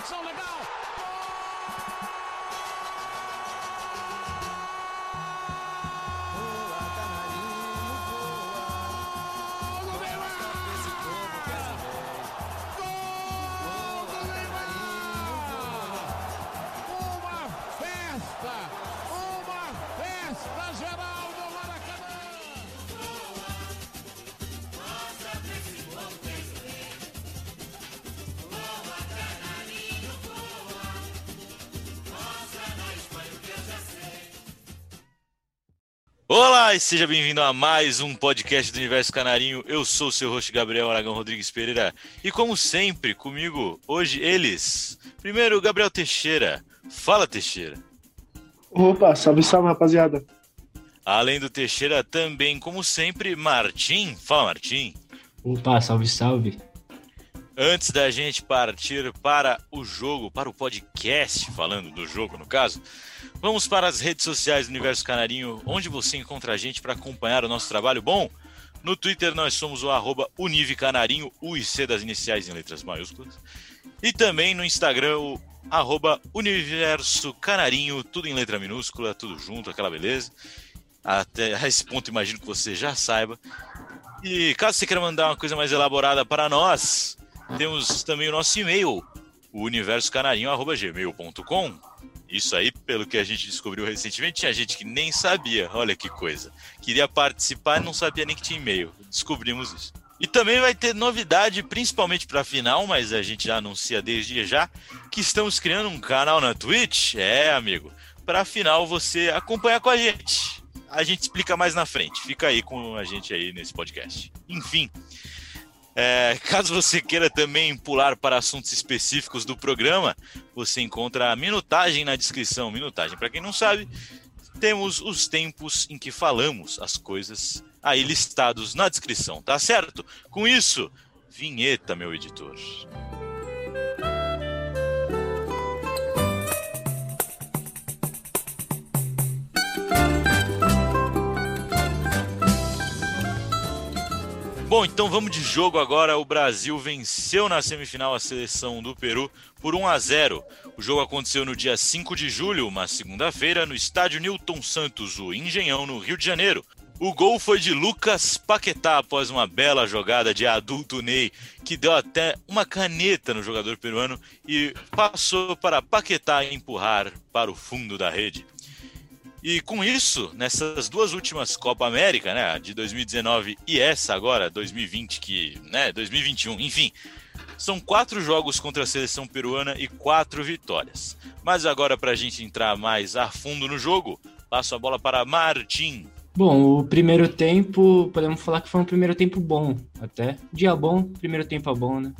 conexão legal. Uma Olá e seja bem-vindo a mais um podcast do Universo Canarinho. Eu sou o seu host Gabriel Aragão Rodrigues Pereira e como sempre, comigo hoje eles. Primeiro, Gabriel Teixeira. Fala, Teixeira. Opa, salve, salve, rapaziada. Além do Teixeira, também, como sempre, Martim. Fala, Martim. Opa, salve, salve. Antes da gente partir para o jogo, para o podcast, falando do jogo no caso, vamos para as redes sociais do Universo Canarinho, onde você encontra a gente para acompanhar o nosso trabalho. Bom, no Twitter nós somos o arroba Univecanarinho, C das iniciais em letras maiúsculas. E também no Instagram, o arroba Universo Canarinho, tudo em letra minúscula, tudo junto, aquela beleza. Até esse ponto imagino que você já saiba. E caso você queira mandar uma coisa mais elaborada para nós, temos também o nosso e-mail, o universocanarinho.gmail.com. Isso aí, pelo que a gente descobriu recentemente, tinha gente que nem sabia. Olha que coisa. Queria participar e não sabia nem que tinha e-mail. Descobrimos isso. E também vai ter novidade, principalmente para final, mas a gente já anuncia desde já, que estamos criando um canal na Twitch. É, amigo. Para final você acompanhar com a gente. A gente explica mais na frente. Fica aí com a gente aí nesse podcast. Enfim, é, caso você queira também pular para assuntos específicos do programa, você encontra a minutagem na descrição. Minutagem, para quem não sabe, temos os tempos em que falamos as coisas aí listados na descrição, tá certo? Com isso, vinheta, meu editor. Bom, então vamos de jogo agora. O Brasil venceu na semifinal a seleção do Peru por 1 a 0. O jogo aconteceu no dia 5 de julho, uma segunda-feira, no estádio Newton Santos, o Engenhão, no Rio de Janeiro. O gol foi de Lucas Paquetá após uma bela jogada de adulto Ney, que deu até uma caneta no jogador peruano e passou para Paquetá empurrar para o fundo da rede. E com isso, nessas duas últimas Copa América, né, de 2019 e essa agora, 2020, que, né, 2021, enfim, são quatro jogos contra a seleção peruana e quatro vitórias. Mas agora, para a gente entrar mais a fundo no jogo, passo a bola para Martim. Bom, o primeiro tempo, podemos falar que foi um primeiro tempo bom, até. Dia bom, primeiro tempo é bom, né?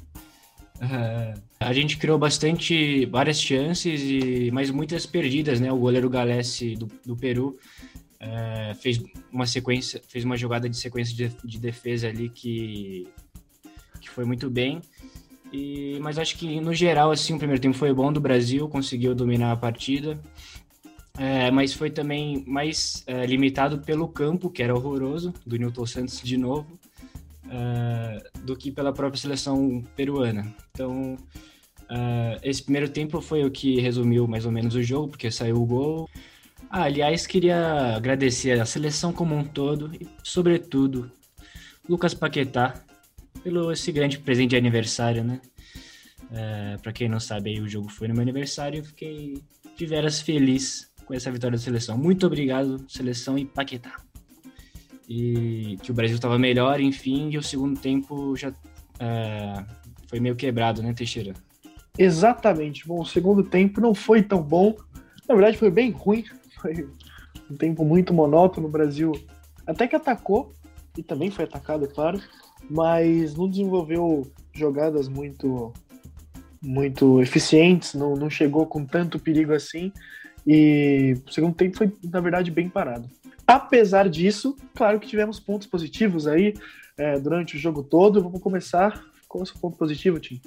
É, a gente criou bastante, várias chances, e, mas muitas perdidas, né? O goleiro Galesse do, do Peru é, fez uma sequência, fez uma jogada de sequência de, de defesa ali que, que foi muito bem. E, mas acho que no geral, assim, o primeiro tempo foi bom do Brasil, conseguiu dominar a partida. É, mas foi também mais é, limitado pelo campo, que era horroroso, do Newton Santos de novo, é, do que pela própria seleção peruana. Então, é, esse primeiro tempo foi o que resumiu mais ou menos o jogo, porque saiu o gol. Ah, aliás, queria agradecer a seleção como um todo e, sobretudo, Lucas Paquetá, pelo esse grande presente de aniversário, né? É, para quem não sabe, aí, o jogo foi no meu aniversário, eu fiquei de veras feliz com essa vitória da seleção. Muito obrigado, seleção e Paquetá. E que o Brasil estava melhor, enfim, e o segundo tempo já é, foi meio quebrado, né, Teixeira? Exatamente. Bom, o segundo tempo não foi tão bom. Na verdade, foi bem ruim. Foi um tempo muito monótono. O Brasil até que atacou, e também foi atacado, é claro, mas não desenvolveu jogadas muito muito eficientes, não, não chegou com tanto perigo assim. E o segundo tempo foi, na verdade, bem parado. Apesar disso, claro que tivemos pontos positivos aí é, durante o jogo todo. Vamos começar. É o seu ponto positivo, Tim?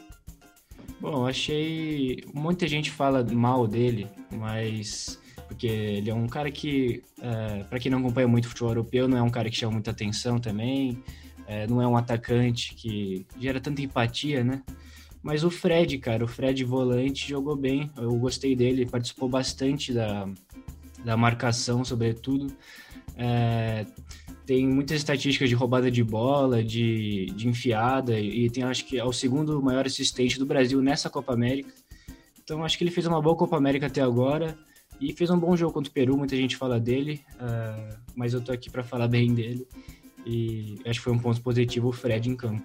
Bom, achei. Muita gente fala mal dele, mas. Porque ele é um cara que, é, para quem não acompanha muito futebol europeu, não é um cara que chama muita atenção também. É, não é um atacante que gera tanta empatia, né? Mas o Fred, cara, o Fred volante jogou bem. Eu gostei dele, participou bastante da, da marcação, sobretudo. É, tem muitas estatísticas de roubada de bola, de, de enfiada, e tem acho que é o segundo maior assistente do Brasil nessa Copa América. Então acho que ele fez uma boa Copa América até agora e fez um bom jogo contra o Peru. Muita gente fala dele, uh, mas eu tô aqui para falar bem dele. E acho que foi um ponto positivo o Fred em campo.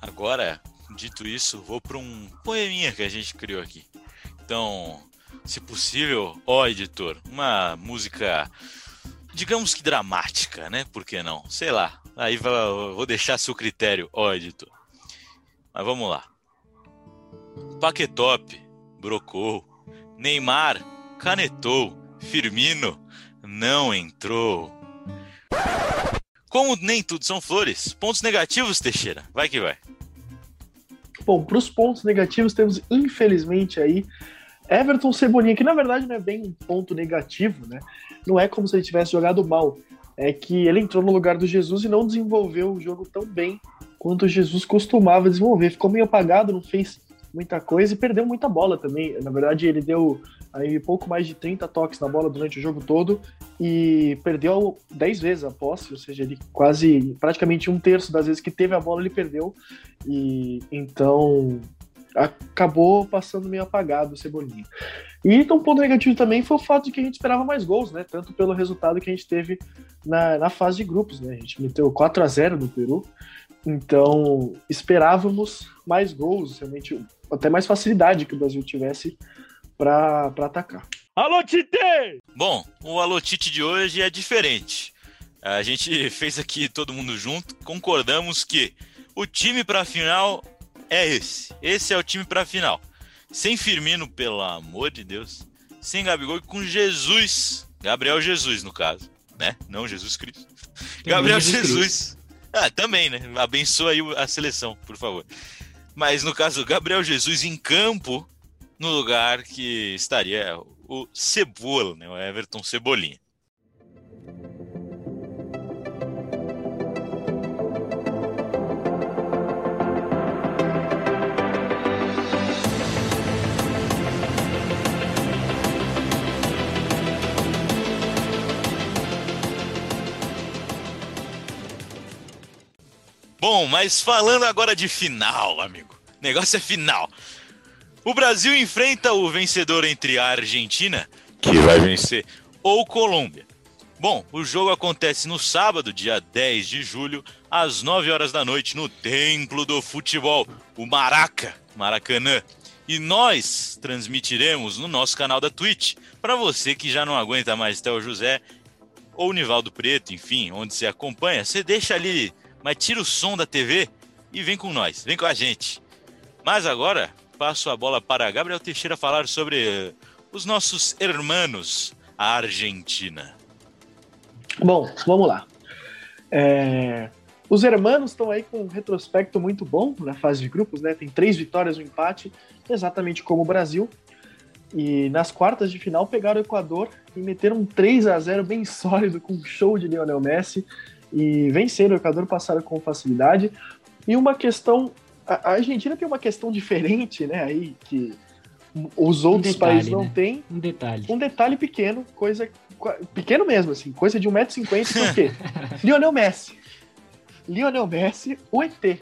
Agora, dito isso, vou para um poeminha que a gente criou aqui. Então, se possível, ó editor, uma música digamos que dramática, né? Por que não? Sei lá. Aí vou deixar seu critério, ó, editor. Mas vamos lá. Paquetop, brocou. Neymar, canetou. Firmino, não entrou. Como nem tudo são flores, pontos negativos, Teixeira. Vai que vai. Bom, para os pontos negativos temos, infelizmente, aí Everton Cebolinha, que na verdade não é bem um ponto negativo, né? Não é como se ele tivesse jogado mal. É que ele entrou no lugar do Jesus e não desenvolveu o jogo tão bem quanto o Jesus costumava desenvolver. Ficou meio apagado, não fez muita coisa e perdeu muita bola também. Na verdade, ele deu aí pouco mais de 30 toques na bola durante o jogo todo e perdeu 10 vezes a posse, ou seja, ele quase praticamente um terço das vezes que teve a bola ele perdeu. E então acabou passando meio apagado o Cebolinha. E então, um ponto negativo também foi o fato de que a gente esperava mais gols, né? Tanto pelo resultado que a gente teve na, na fase de grupos, né? A gente meteu 4 a 0 no Peru, então esperávamos mais gols, realmente até mais facilidade que o Brasil tivesse para atacar. Alô, Tite! Bom, o Alô Tite de hoje é diferente. A gente fez aqui todo mundo junto, concordamos que o time para a final é esse. Esse é o time para a final. Sem Firmino, pelo amor de Deus. Sem Gabigol e com Jesus. Gabriel Jesus, no caso. Né? Não Jesus Cristo. Gabriel Jesus. Jesus. Ah, também, né? Abençoa aí a seleção, por favor. Mas no caso, Gabriel Jesus em campo, no lugar que estaria o Cebola, né? O Everton Cebolinha. Bom, mas falando agora de final, amigo. Negócio é final. O Brasil enfrenta o vencedor entre a Argentina, que vai vencer, ou Colômbia. Bom, o jogo acontece no sábado, dia 10 de julho, às 9 horas da noite, no Templo do Futebol, o Maraca, Maracanã. E nós transmitiremos no nosso canal da Twitch. Para você que já não aguenta mais Théo José ou Nivaldo Preto, enfim, onde você acompanha, você deixa ali mas tira o som da TV e vem com nós, vem com a gente. Mas agora passo a bola para Gabriel Teixeira falar sobre eh, os nossos hermanos, a Argentina. Bom, vamos lá. É... Os hermanos estão aí com um retrospecto muito bom na fase de grupos, né? Tem três vitórias, um empate, exatamente como o Brasil. E nas quartas de final pegaram o Equador e meteram um 3 a 0 bem sólido com um show de Lionel Messi e venceram o Equador, passaram com facilidade. E uma questão. A Argentina tem uma questão diferente, né? Aí que os outros um detalhe, países não né? têm. Um detalhe. Um detalhe pequeno, coisa. Pequeno mesmo, assim, coisa de 1,50m, por quê? Lionel Messi. Lionel Messi, o ET.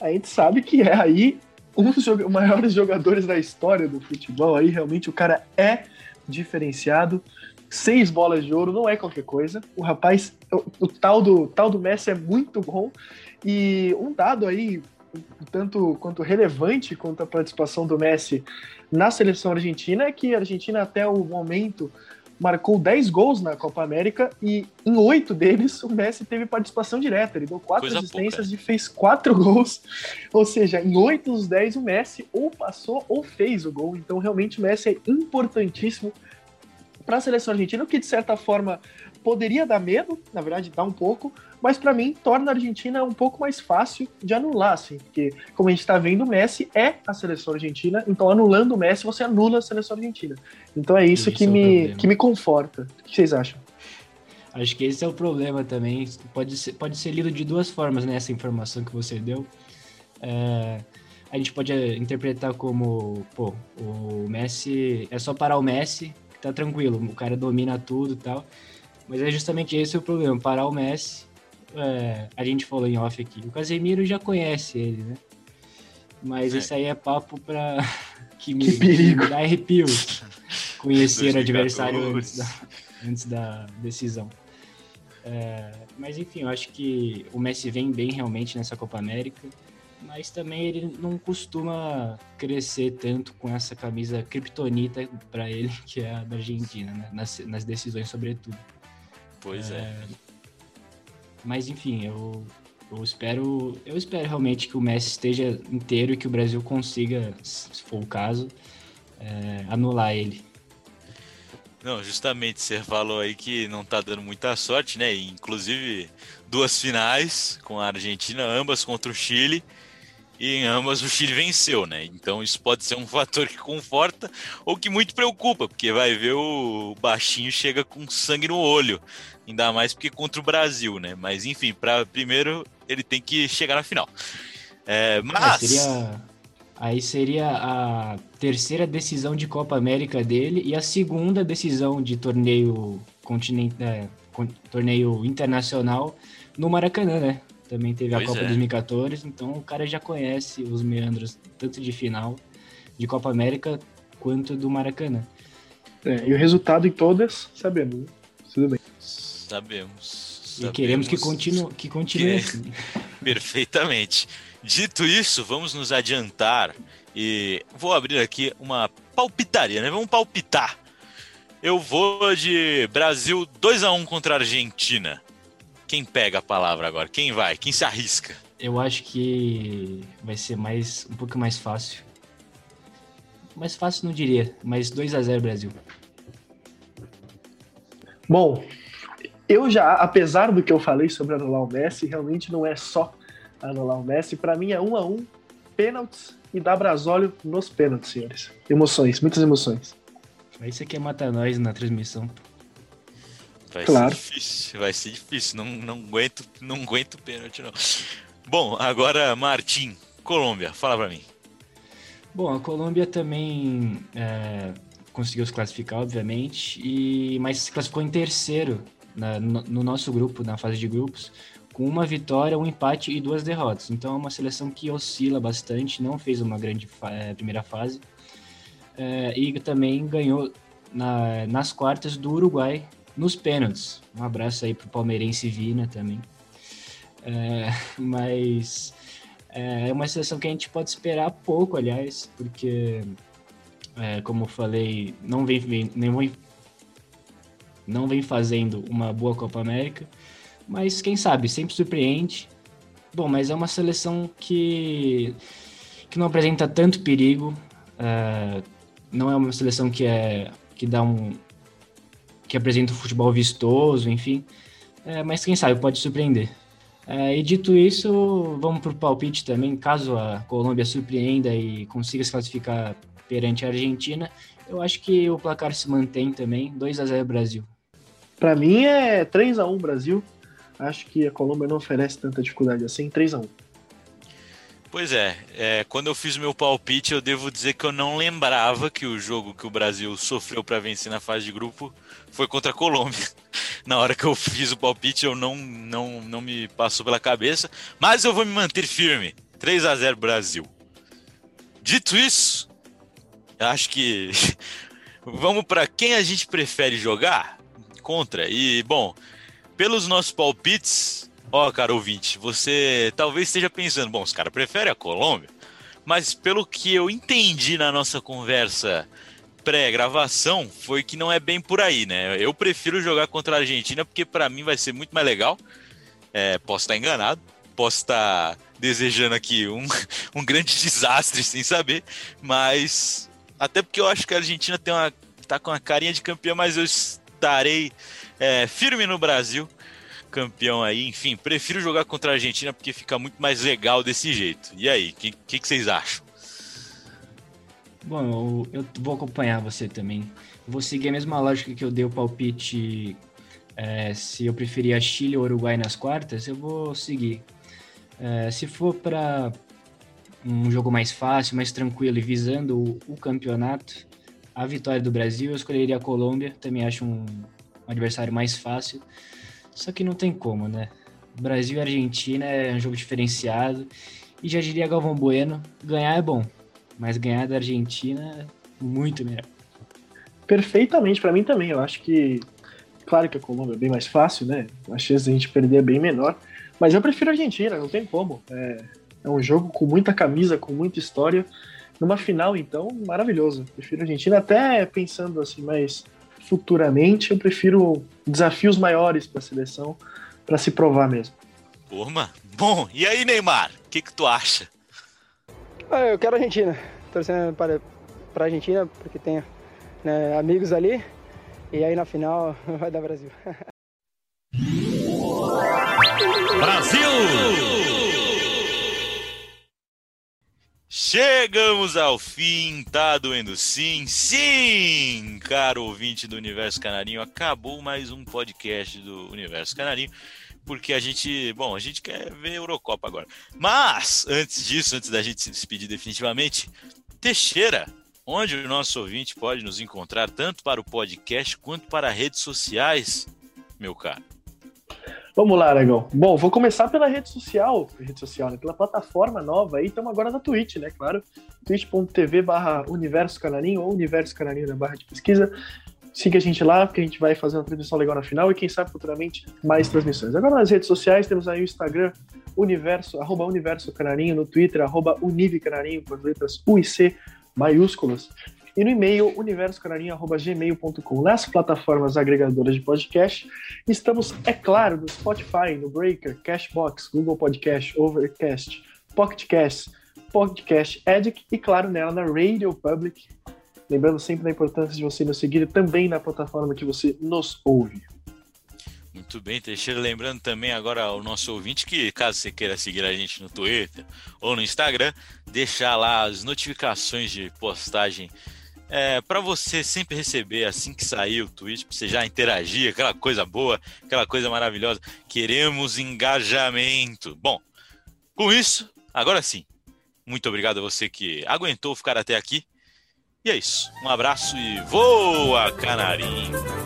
A gente sabe que é aí um dos maiores jogadores da história do futebol. Aí realmente o cara é diferenciado seis bolas de ouro não é qualquer coisa. O rapaz, o, o, tal, do, tal do Messi é muito bom. E um dado aí, tanto quanto relevante quanto a participação do Messi na seleção argentina, é que a Argentina até o momento marcou 10 gols na Copa América e em oito deles o Messi teve participação direta. Ele deu quatro Coisa assistências pouca. e fez quatro gols. Ou seja, em oito dos 10 o Messi ou passou ou fez o gol. Então realmente o Messi é importantíssimo para a seleção argentina, o que de certa forma poderia dar medo, na verdade dá um pouco, mas para mim torna a Argentina um pouco mais fácil de anular, assim, porque como a gente está vendo, o Messi é a seleção argentina, então anulando o Messi você anula a seleção argentina. Então é isso, que, é me, que me conforta. O que vocês acham? Acho que esse é o problema também. Pode ser, pode ser lido de duas formas, né? Essa informação que você deu. É, a gente pode interpretar como, pô, o Messi é só parar o Messi, tá tranquilo, o cara domina tudo e tal. Mas é justamente esse o problema, parar o Messi. É, a gente falou em off aqui, o Casemiro já conhece ele, né? Mas é. isso aí é papo pra que me, que me dá arrepio conhecer o adversário antes da, antes da decisão. É, mas enfim, eu acho que o Messi vem bem realmente nessa Copa América mas também ele não costuma crescer tanto com essa camisa kryptonita para ele, que é a da Argentina, né? nas, nas decisões, sobretudo. Pois é. é. Mas enfim, eu, eu espero, eu espero realmente que o Messi esteja inteiro e que o Brasil consiga, se for o caso, é, anular ele. Não, justamente você falou aí que não tá dando muita sorte, né? Inclusive duas finais com a Argentina, ambas contra o Chile e em ambas o Chile venceu, né? Então isso pode ser um fator que conforta ou que muito preocupa, porque vai ver o baixinho chega com sangue no olho, ainda mais porque contra o Brasil, né? Mas enfim, para primeiro ele tem que chegar na final. É, mas seria, aí seria a terceira decisão de Copa América dele e a segunda decisão de torneio continental, é, torneio internacional no Maracanã, né? Também teve pois a Copa é. 2014, então o cara já conhece os meandros tanto de final de Copa América quanto do Maracanã. É, e o resultado em todas, sabemos, né? Tudo bem. Sabemos. E queremos que continue, que continue que... assim. Perfeitamente. Dito isso, vamos nos adiantar e vou abrir aqui uma palpitaria, né? Vamos palpitar. Eu vou de Brasil 2 a 1 contra a Argentina. Quem pega a palavra agora? Quem vai? Quem se arrisca? Eu acho que vai ser mais um pouco mais fácil. Mais fácil não diria, mas 2 a 0 Brasil. Bom, eu já, apesar do que eu falei sobre anular o Messi, realmente não é só anular o Messi. Para mim é um a um, pênaltis e dá brasólio nos pênaltis, senhores. Emoções, muitas emoções. Aí você quer matar nós na transmissão. Vai claro. ser difícil, vai ser difícil. Não, não aguento, não aguento pênalti, não. Bom, agora, Martim, Colômbia, fala pra mim. Bom, a Colômbia também é, conseguiu se classificar, obviamente, e, mas se classificou em terceiro na, no, no, nosso grupo, na fase de grupos, com uma vitória, um empate e duas derrotas. Então é uma seleção que oscila bastante, não fez uma grande fa é, primeira fase, é, e também ganhou na, nas quartas do Uruguai nos pênaltis. Um abraço aí pro palmeirense Vina também. É, mas é, é uma seleção que a gente pode esperar pouco, aliás, porque, é, como eu falei, não vem, vem, vem, não vem fazendo uma boa Copa América, mas quem sabe, sempre surpreende. Bom, mas é uma seleção que, que não apresenta tanto perigo, é, não é uma seleção que, é, que dá um, que apresenta um futebol vistoso, enfim. É, mas quem sabe pode surpreender. É, e dito isso, vamos para o palpite também. Caso a Colômbia surpreenda e consiga se classificar perante a Argentina, eu acho que o placar se mantém também. 2 a 0 Brasil. Para mim é 3 a 1 Brasil. Acho que a Colômbia não oferece tanta dificuldade assim. 3 a 1 Pois é, é, quando eu fiz meu palpite, eu devo dizer que eu não lembrava que o jogo que o Brasil sofreu para vencer na fase de grupo foi contra a Colômbia. Na hora que eu fiz o palpite, eu não, não, não me passou pela cabeça, mas eu vou me manter firme. 3 a 0 Brasil. Dito isso, acho que vamos para quem a gente prefere jogar contra. E bom, pelos nossos palpites, Ó, cara ouvinte, você talvez esteja pensando, bom, os caras preferem a Colômbia, mas pelo que eu entendi na nossa conversa pré-gravação, foi que não é bem por aí, né? Eu prefiro jogar contra a Argentina porque para mim vai ser muito mais legal. É, posso estar enganado, posso estar desejando aqui um, um grande desastre sem saber, mas até porque eu acho que a Argentina tem uma tá com a carinha de campeã, mas eu estarei é, firme no Brasil campeão aí. Enfim, prefiro jogar contra a Argentina porque fica muito mais legal desse jeito. E aí, o que, que, que, vocês acham? Bom, eu, eu, vou acompanhar você também. vou seguir a mesma lógica que eu dei o palpite. É, se eu preferia Chile ou Uruguai nas quartas, eu vou seguir. É, se for para um jogo mais fácil, mais tranquilo e visando o, o campeonato, a vitória do Brasil, eu escolheria a Colômbia, também acho um, um adversário mais fácil, só que não tem como, né? Brasil e Argentina é um jogo diferenciado, e já diria Galvão Bueno, ganhar é bom, mas ganhar da Argentina é muito melhor. Perfeitamente, para mim também, eu acho que, claro que a Colômbia é bem mais fácil, né? A chance de a gente perder é bem menor, mas eu prefiro a Argentina, não tem como. É, é um jogo com muita camisa, com muita história. Numa final, então, maravilhoso. Prefiro a Argentina, até pensando assim, mas futuramente eu prefiro desafios maiores para a seleção, para se provar mesmo. Turma, bom, e aí, Neymar? O que, que tu acha? Ah, eu quero a Argentina. Torcendo para, para a Argentina, porque tenho né, amigos ali. E aí na final vai dar Brasil. Brasil! Chegamos ao fim, tá doendo sim, sim, caro ouvinte do Universo Canarinho, acabou mais um podcast do Universo Canarinho, porque a gente, bom, a gente quer ver Eurocopa agora. Mas, antes disso, antes da gente se despedir definitivamente, Teixeira, onde o nosso ouvinte pode nos encontrar tanto para o podcast quanto para redes sociais, meu caro? Vamos lá, Aragão. Bom, vou começar pela rede social, rede social, né? Pela plataforma nova aí, estamos agora na Twitch, né? Claro, twitch.tv barra Universo Canarinho ou Universo Canarinho na barra de pesquisa. Siga a gente lá, porque a gente vai fazer uma transmissão legal na final e quem sabe futuramente mais transmissões. Agora nas redes sociais temos aí o Instagram, universo, arroba Universo Canarinho, no Twitter, arroba Unive Canarinho, com as letras U e C maiúsculas e no e-mail universocanarinho.gmail.com. Nas plataformas agregadoras de podcast, estamos, é claro, no Spotify, no Breaker, Cashbox, Google Podcast, Overcast, Pocketcast, Podcast Addict e, claro, nela na Radio Public. Lembrando sempre da importância de você nos seguir também na plataforma que você nos ouve. Muito bem, Teixeira. Lembrando também agora ao nosso ouvinte que, caso você queira seguir a gente no Twitter ou no Instagram, deixar lá as notificações de postagem é, para você sempre receber assim que sair o tweet, para você já interagir, aquela coisa boa, aquela coisa maravilhosa. Queremos engajamento. Bom, com isso, agora sim, muito obrigado a você que aguentou ficar até aqui. E é isso. Um abraço e voa, canarinho!